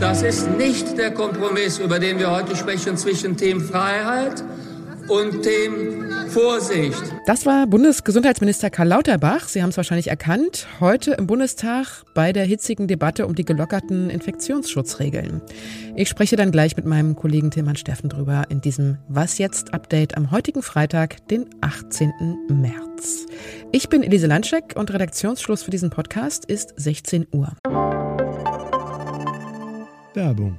Das ist nicht der Kompromiss, über den wir heute sprechen, zwischen Themen Freiheit und dem Vorsicht. Das war Bundesgesundheitsminister Karl Lauterbach. Sie haben es wahrscheinlich erkannt. Heute im Bundestag bei der hitzigen Debatte um die gelockerten Infektionsschutzregeln. Ich spreche dann gleich mit meinem Kollegen Tilman Steffen drüber in diesem Was jetzt Update am heutigen Freitag, den 18. März. Ich bin Elise Landscheck und Redaktionsschluss für diesen Podcast ist 16 Uhr. Werbung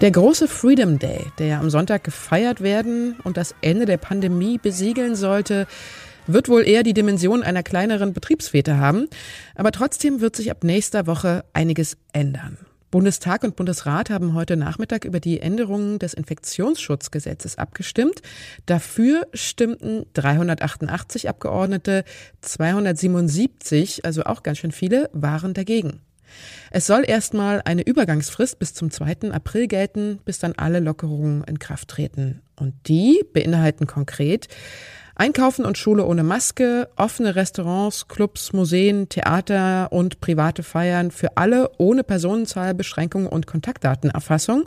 Der große Freedom Day, der am Sonntag gefeiert werden und das Ende der Pandemie besiegeln sollte, wird wohl eher die Dimension einer kleineren Betriebsfete haben. Aber trotzdem wird sich ab nächster Woche einiges ändern. Bundestag und Bundesrat haben heute Nachmittag über die Änderungen des Infektionsschutzgesetzes abgestimmt. Dafür stimmten 388 Abgeordnete, 277, also auch ganz schön viele, waren dagegen. Es soll erstmal eine Übergangsfrist bis zum 2. April gelten, bis dann alle Lockerungen in Kraft treten. Und die beinhalten konkret Einkaufen und Schule ohne Maske, offene Restaurants, Clubs, Museen, Theater und private Feiern für alle ohne Personenzahlbeschränkung und Kontaktdatenerfassung.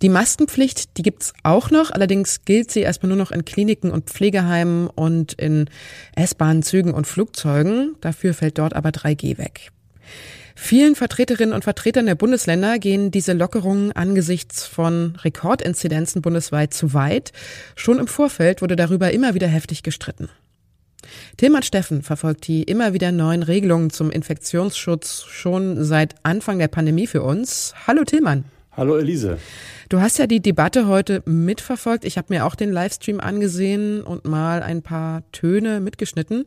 Die Maskenpflicht, die gibt's auch noch, allerdings gilt sie erstmal nur noch in Kliniken und Pflegeheimen und in S-Bahnen, Zügen und Flugzeugen. Dafür fällt dort aber 3G weg. Vielen Vertreterinnen und Vertretern der Bundesländer gehen diese Lockerungen angesichts von Rekordinzidenzen bundesweit zu weit. Schon im Vorfeld wurde darüber immer wieder heftig gestritten. Tilman Steffen verfolgt die immer wieder neuen Regelungen zum Infektionsschutz schon seit Anfang der Pandemie für uns. Hallo Tilman. Hallo Elise. Du hast ja die Debatte heute mitverfolgt. Ich habe mir auch den Livestream angesehen und mal ein paar Töne mitgeschnitten.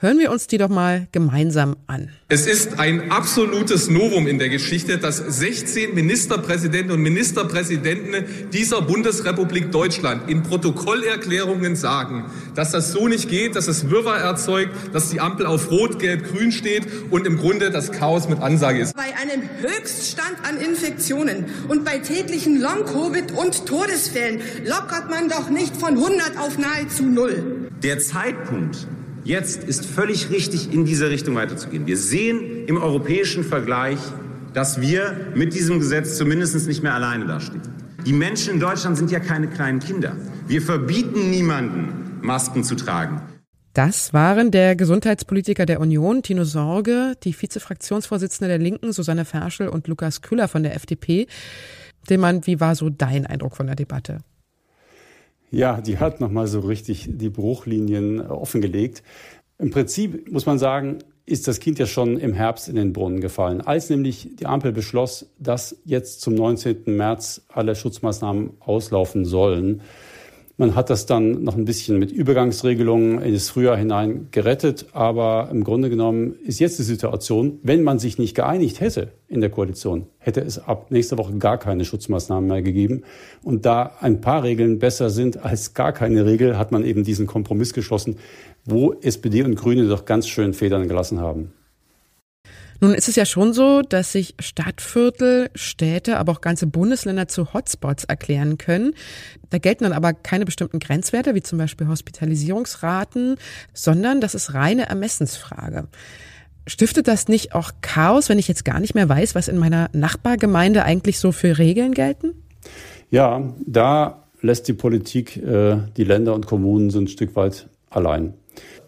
Hören wir uns die doch mal gemeinsam an. Es ist ein absolutes Novum in der Geschichte, dass 16 Ministerpräsidenten und Ministerpräsidenten dieser Bundesrepublik Deutschland in Protokollerklärungen sagen, dass das so nicht geht, dass es Wirrwarr erzeugt, dass die Ampel auf Rot, Gelb, Grün steht und im Grunde das Chaos mit Ansage ist. Bei einem Höchststand an Infektionen und bei täglichen Long-Covid und Todesfällen lockert man doch nicht von 100 auf nahezu null. Der Zeitpunkt, Jetzt ist völlig richtig, in diese Richtung weiterzugehen. Wir sehen im europäischen Vergleich, dass wir mit diesem Gesetz zumindest nicht mehr alleine dastehen. Die Menschen in Deutschland sind ja keine kleinen Kinder. Wir verbieten niemanden, Masken zu tragen. Das waren der Gesundheitspolitiker der Union, Tino Sorge, die Vizefraktionsvorsitzende der Linken, Susanne Ferschel und Lukas Küller von der FDP. Demann, wie war so dein Eindruck von der Debatte? Ja, die hat nochmal so richtig die Bruchlinien offengelegt. Im Prinzip muss man sagen, ist das Kind ja schon im Herbst in den Brunnen gefallen. Als nämlich die Ampel beschloss, dass jetzt zum 19. März alle Schutzmaßnahmen auslaufen sollen, man hat das dann noch ein bisschen mit Übergangsregelungen in das Frühjahr hinein gerettet. Aber im Grunde genommen ist jetzt die Situation, wenn man sich nicht geeinigt hätte in der Koalition, hätte es ab nächster Woche gar keine Schutzmaßnahmen mehr gegeben. Und da ein paar Regeln besser sind als gar keine Regel, hat man eben diesen Kompromiss geschlossen, wo SPD und Grüne doch ganz schön Federn gelassen haben. Nun ist es ja schon so, dass sich Stadtviertel, Städte, aber auch ganze Bundesländer zu Hotspots erklären können. Da gelten dann aber keine bestimmten Grenzwerte, wie zum Beispiel Hospitalisierungsraten, sondern das ist reine Ermessensfrage. Stiftet das nicht auch Chaos, wenn ich jetzt gar nicht mehr weiß, was in meiner Nachbargemeinde eigentlich so für Regeln gelten? Ja, da lässt die Politik äh, die Länder und Kommunen so ein Stück weit allein.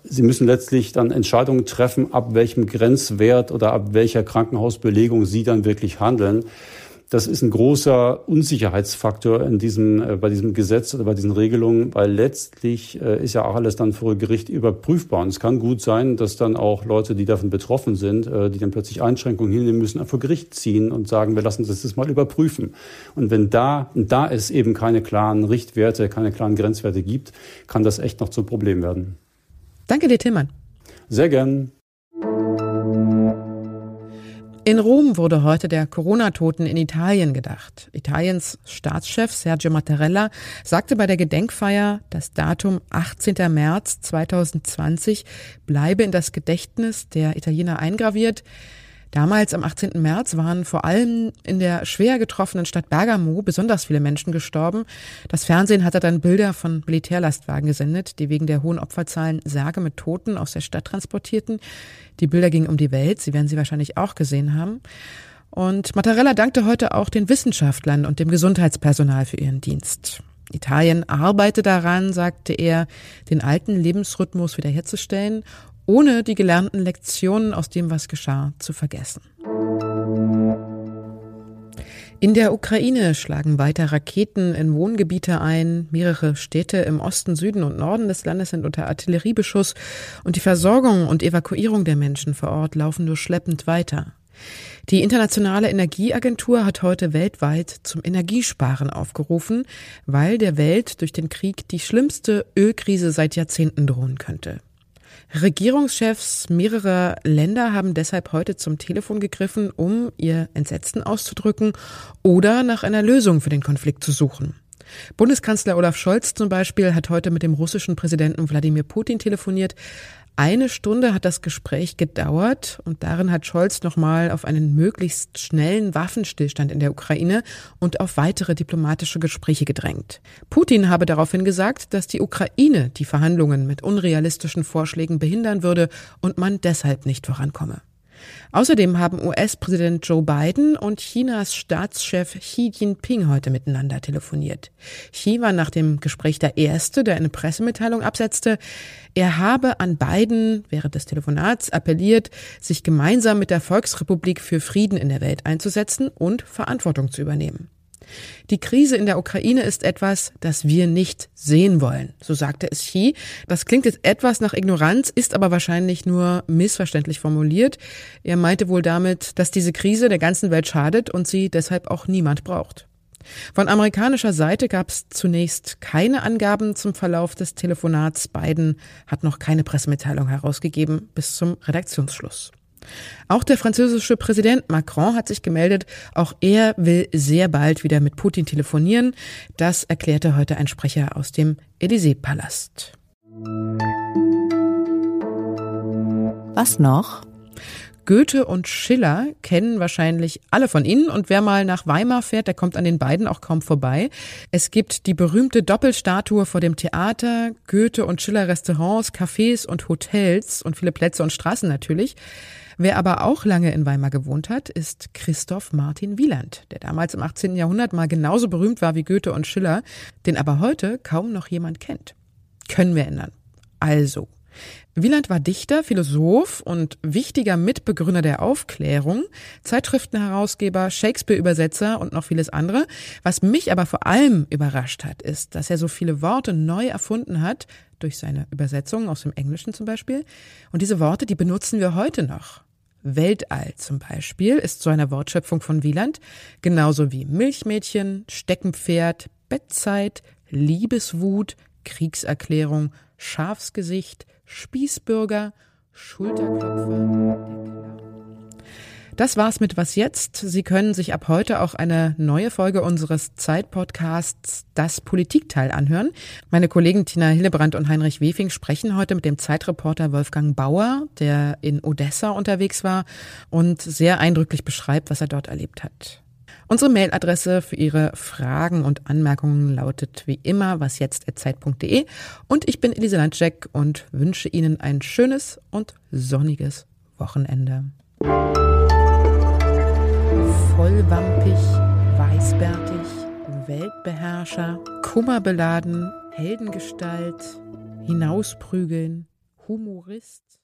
Sie müssen letztlich dann Entscheidungen treffen, ab welchem Grenzwert oder ab welcher Krankenhausbelegung Sie dann wirklich handeln. Das ist ein großer Unsicherheitsfaktor in diesem, äh, bei diesem Gesetz oder bei diesen Regelungen, weil letztlich äh, ist ja auch alles dann vor Gericht überprüfbar. Und es kann gut sein, dass dann auch Leute, die davon betroffen sind, äh, die dann plötzlich Einschränkungen hinnehmen müssen, vor Gericht ziehen und sagen, wir lassen das mal überprüfen. Und wenn da, da es eben keine klaren Richtwerte, keine klaren Grenzwerte gibt, kann das echt noch zum Problem werden. Danke dir, Tillmann. Sehr gern. In Rom wurde heute der Corona-Toten in Italien gedacht. Italiens Staatschef Sergio Mattarella sagte bei der Gedenkfeier, das Datum 18. März 2020 bleibe in das Gedächtnis der Italiener eingraviert. Damals am 18. März waren vor allem in der schwer getroffenen Stadt Bergamo besonders viele Menschen gestorben. Das Fernsehen hatte dann Bilder von Militärlastwagen gesendet, die wegen der hohen Opferzahlen Särge mit Toten aus der Stadt transportierten. Die Bilder gingen um die Welt, Sie werden sie wahrscheinlich auch gesehen haben. Und Mattarella dankte heute auch den Wissenschaftlern und dem Gesundheitspersonal für ihren Dienst. Italien arbeite daran, sagte er, den alten Lebensrhythmus wiederherzustellen ohne die gelernten Lektionen aus dem, was geschah, zu vergessen. In der Ukraine schlagen weiter Raketen in Wohngebiete ein. Mehrere Städte im Osten, Süden und Norden des Landes sind unter Artilleriebeschuss und die Versorgung und Evakuierung der Menschen vor Ort laufen nur schleppend weiter. Die Internationale Energieagentur hat heute weltweit zum Energiesparen aufgerufen, weil der Welt durch den Krieg die schlimmste Ölkrise seit Jahrzehnten drohen könnte. Regierungschefs mehrerer Länder haben deshalb heute zum Telefon gegriffen, um ihr Entsetzen auszudrücken oder nach einer Lösung für den Konflikt zu suchen. Bundeskanzler Olaf Scholz zum Beispiel hat heute mit dem russischen Präsidenten Wladimir Putin telefoniert. Eine Stunde hat das Gespräch gedauert und darin hat Scholz nochmal auf einen möglichst schnellen Waffenstillstand in der Ukraine und auf weitere diplomatische Gespräche gedrängt. Putin habe daraufhin gesagt, dass die Ukraine die Verhandlungen mit unrealistischen Vorschlägen behindern würde und man deshalb nicht vorankomme. Außerdem haben US-Präsident Joe Biden und Chinas Staatschef Xi Jinping heute miteinander telefoniert. Xi war nach dem Gespräch der Erste, der eine Pressemitteilung absetzte. Er habe an Biden während des Telefonats appelliert, sich gemeinsam mit der Volksrepublik für Frieden in der Welt einzusetzen und Verantwortung zu übernehmen. Die Krise in der Ukraine ist etwas, das wir nicht sehen wollen, so sagte es Xi. Das klingt jetzt etwas nach Ignoranz, ist aber wahrscheinlich nur missverständlich formuliert. Er meinte wohl damit, dass diese Krise der ganzen Welt schadet und sie deshalb auch niemand braucht. Von amerikanischer Seite gab es zunächst keine Angaben zum Verlauf des Telefonats. Biden hat noch keine Pressemitteilung herausgegeben bis zum Redaktionsschluss. Auch der französische Präsident Macron hat sich gemeldet. Auch er will sehr bald wieder mit Putin telefonieren. Das erklärte heute ein Sprecher aus dem Élysée-Palast. Was noch? Goethe und Schiller kennen wahrscheinlich alle von Ihnen und wer mal nach Weimar fährt, der kommt an den beiden auch kaum vorbei. Es gibt die berühmte Doppelstatue vor dem Theater, Goethe und Schiller Restaurants, Cafés und Hotels und viele Plätze und Straßen natürlich. Wer aber auch lange in Weimar gewohnt hat, ist Christoph Martin Wieland, der damals im 18. Jahrhundert mal genauso berühmt war wie Goethe und Schiller, den aber heute kaum noch jemand kennt. Können wir ändern. Also, Wieland war Dichter, Philosoph und wichtiger Mitbegründer der Aufklärung, Zeitschriftenherausgeber, Shakespeare-Übersetzer und noch vieles andere. Was mich aber vor allem überrascht hat, ist, dass er so viele Worte neu erfunden hat, durch seine Übersetzungen aus dem Englischen zum Beispiel. Und diese Worte, die benutzen wir heute noch. Weltall zum Beispiel ist so eine Wortschöpfung von Wieland, genauso wie Milchmädchen, Steckenpferd, Bettzeit, Liebeswut, Kriegserklärung, Schafsgesicht, Spießbürger, Schulterklopfer. Das war's mit Was jetzt? Sie können sich ab heute auch eine neue Folge unseres Zeitpodcasts Das Politikteil anhören. Meine Kollegen Tina Hillebrand und Heinrich Wefing sprechen heute mit dem Zeitreporter Wolfgang Bauer, der in Odessa unterwegs war und sehr eindrücklich beschreibt, was er dort erlebt hat. Unsere Mailadresse für Ihre Fragen und Anmerkungen lautet wie immer wasjetzt.zeit.de und ich bin Elise Landcheck und wünsche Ihnen ein schönes und sonniges Wochenende vollwampig, weißbärtig, Weltbeherrscher, kummerbeladen, Heldengestalt, hinausprügeln, Humorist.